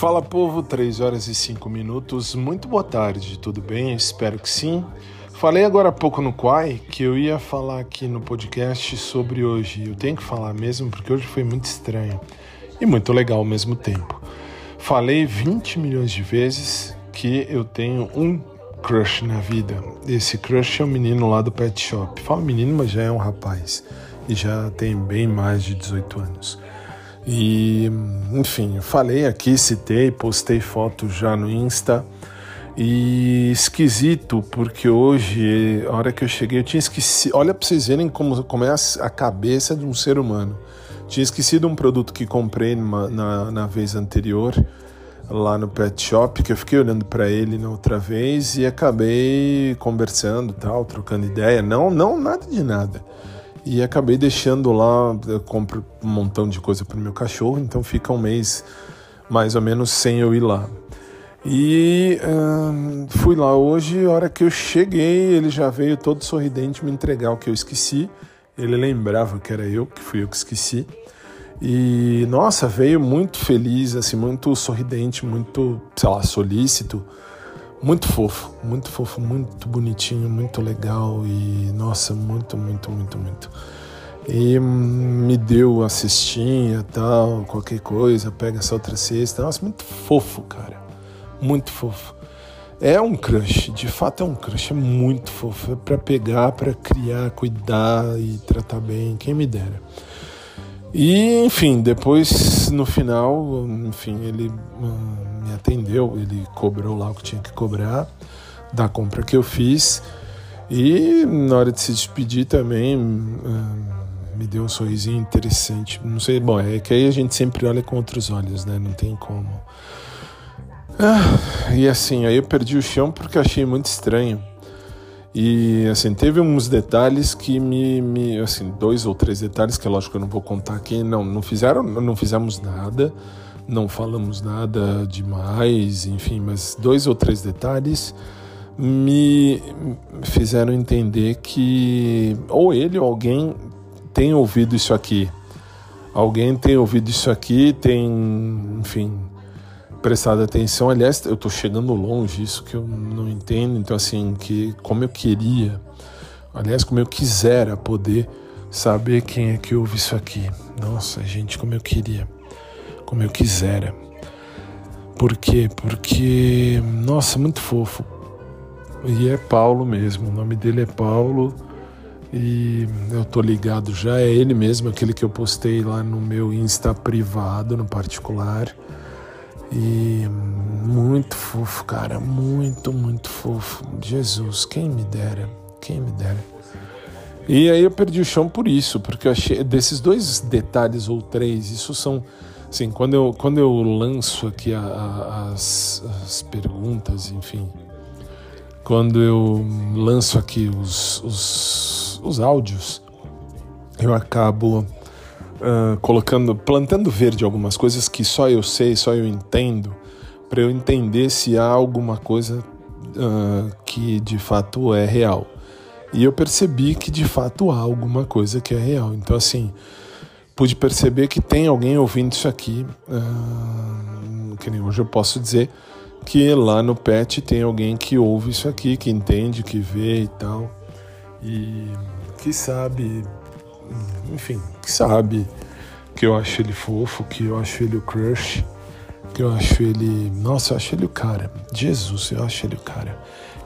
Fala povo, 3 horas e 5 minutos. Muito boa tarde, tudo bem? Espero que sim. Falei agora há pouco no Quai que eu ia falar aqui no podcast sobre hoje. Eu tenho que falar mesmo porque hoje foi muito estranho e muito legal ao mesmo tempo. Falei 20 milhões de vezes que eu tenho um crush na vida. Esse crush é um menino lá do pet shop. Falo menino, mas já é um rapaz e já tem bem mais de 18 anos. E, enfim, falei aqui, citei, postei foto já no Insta. E esquisito, porque hoje, a hora que eu cheguei, eu tinha esquecido. Olha para vocês verem como, como é a cabeça de um ser humano. Tinha esquecido um produto que comprei numa, na, na vez anterior, lá no pet shop, que eu fiquei olhando para ele na outra vez e acabei conversando, tal, trocando ideia. Não, não, nada de nada. E acabei deixando lá, eu compro um montão de coisa para o meu cachorro, então fica um mês mais ou menos sem eu ir lá. E hum, fui lá hoje, a hora que eu cheguei, ele já veio todo sorridente me entregar o que eu esqueci. Ele lembrava que era eu, que fui eu que esqueci. E nossa, veio muito feliz, assim, muito sorridente, muito, sei lá, solícito muito fofo, muito fofo, muito bonitinho, muito legal e nossa, muito, muito, muito, muito. E me deu a cestinha tal, qualquer coisa, pega essa outra cesta. Nossa, muito fofo, cara. Muito fofo. É um crush, de fato é um crush, é muito fofo. É pra pegar, para criar, cuidar e tratar bem, quem me dera. E, enfim, depois, no final, enfim, ele. Hum, me atendeu, ele cobrou lá o que tinha que cobrar da compra que eu fiz. E na hora de se despedir também uh, me deu um sorrisinho interessante. Não sei, bom, é que aí a gente sempre olha com outros olhos, né? Não tem como. Ah, e assim, aí eu perdi o chão porque achei muito estranho. E assim, teve uns detalhes que me, me assim, dois ou três detalhes que é lógico que eu não vou contar aqui, não, não fizeram, não fizemos nada não falamos nada demais, enfim, mas dois ou três detalhes me fizeram entender que ou ele ou alguém tem ouvido isso aqui. Alguém tem ouvido isso aqui, tem, enfim, prestado atenção. Aliás, eu estou chegando longe, isso que eu não entendo. Então, assim, que como eu queria, aliás, como eu quisera poder saber quem é que ouve isso aqui. Nossa, gente, como eu queria como eu quisera. Por quê? Porque, nossa, muito fofo. E é Paulo mesmo, o nome dele é Paulo e eu tô ligado já, é ele mesmo, aquele que eu postei lá no meu Insta privado, no particular. E muito fofo, cara, muito, muito fofo. Jesus, quem me dera, quem me dera. E aí eu perdi o chão por isso, porque eu achei desses dois detalhes ou três, isso são Sim, quando eu, quando eu lanço aqui a, a, as, as perguntas, enfim, quando eu lanço aqui os, os, os áudios, eu acabo uh, colocando, plantando verde algumas coisas que só eu sei, só eu entendo, para eu entender se há alguma coisa uh, que de fato é real. E eu percebi que de fato há alguma coisa que é real. Então, assim, pude perceber que tem alguém ouvindo isso aqui. Uh, que nem hoje eu posso dizer que lá no PET tem alguém que ouve isso aqui, que entende, que vê e tal. E que sabe, enfim, que sabe que eu acho ele fofo, que eu acho ele o crush, que eu acho ele. Nossa, eu acho ele o cara. Jesus, eu acho ele o cara.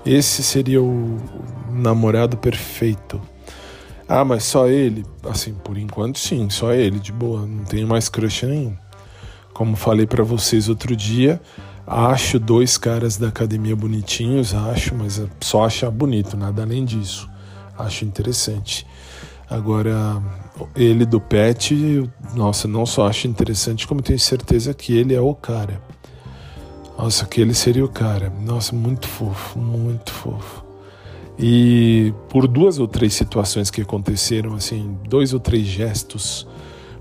Esse seria o namorado perfeito ah, mas só ele? Assim, por enquanto sim, só ele, de boa, não tenho mais crush nenhum. Como falei para vocês outro dia, acho dois caras da academia bonitinhos, acho, mas é só achar bonito, nada além disso. Acho interessante. Agora, ele do Pet, nossa, não só acho interessante, como tenho certeza que ele é o cara. Nossa, que ele seria o cara. Nossa, muito fofo, muito fofo. E por duas ou três situações que aconteceram, assim, dois ou três gestos,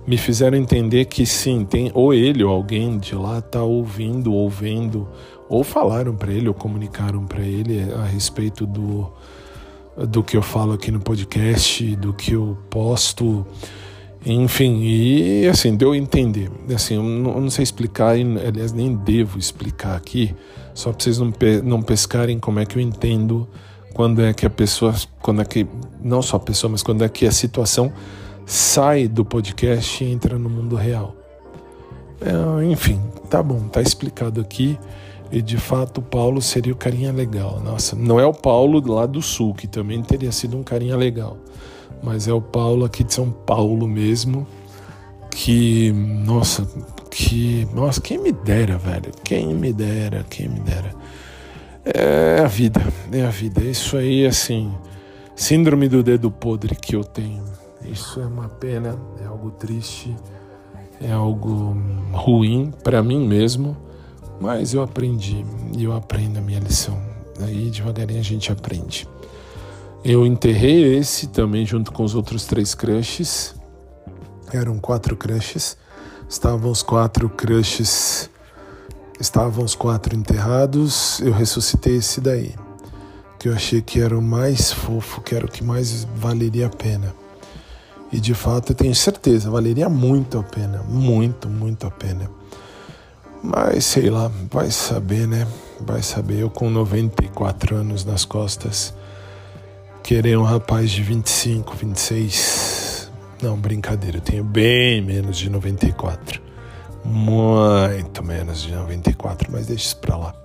me fizeram entender que sim, tem ou ele ou alguém de lá está ouvindo, ou vendo, ou falaram para ele, ou comunicaram para ele a respeito do, do que eu falo aqui no podcast, do que eu posto. Enfim, e assim, deu a entender. Assim, eu não, eu não sei explicar, e, aliás, nem devo explicar aqui, só para vocês não, pe não pescarem como é que eu entendo quando é que a pessoa, quando é que, não só a pessoa, mas quando é que a situação sai do podcast e entra no mundo real. É, enfim, tá bom, tá explicado aqui. E de fato, o Paulo seria o carinha legal. Nossa, não é o Paulo lá do sul, que também teria sido um carinha legal mas é o Paulo aqui de São Paulo mesmo, que, nossa, que, nossa, quem me dera, velho, quem me dera, quem me dera. É a vida, é a vida. Isso aí, assim, síndrome do dedo podre que eu tenho. Isso é uma pena, é algo triste, é algo ruim para mim mesmo, mas eu aprendi e eu aprendo a minha lição. Aí devagarinho a gente aprende. Eu enterrei esse também junto com os outros três crushes. Eram quatro crushes. Estavam os quatro crushes. Estavam os quatro enterrados. Eu ressuscitei esse daí. Que eu achei que era o mais fofo, que era o que mais valeria a pena. E de fato eu tenho certeza, valeria muito a pena. Muito, muito a pena. Mas sei lá, vai saber, né? Vai saber. Eu com 94 anos nas costas querer um rapaz de 25, 26. Não, brincadeira, eu tenho bem menos de 94. Muito menos de 94, mas deixa isso pra lá.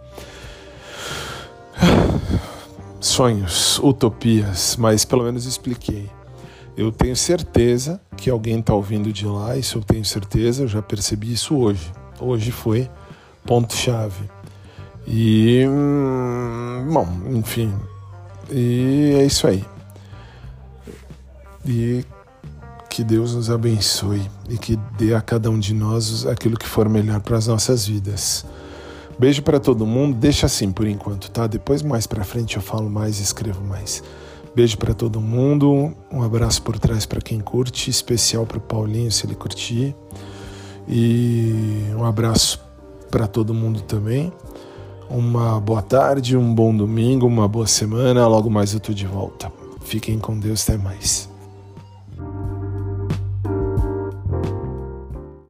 Sonhos, utopias, mas pelo menos expliquei. Eu tenho certeza que alguém está ouvindo de lá, isso eu tenho certeza, eu já percebi isso hoje. Hoje foi ponto-chave. E, hum, bom, enfim, e é isso aí. E que Deus nos abençoe e que dê a cada um de nós aquilo que for melhor para as nossas vidas. Beijo para todo mundo. Deixa assim por enquanto, tá? Depois mais para frente eu falo mais, escrevo mais. Beijo para todo mundo. Um abraço por trás para quem curte, especial para o Paulinho se ele curtir. E um abraço para todo mundo também. Uma boa tarde, um bom domingo, uma boa semana. Logo mais eu tô de volta. Fiquem com Deus, até mais.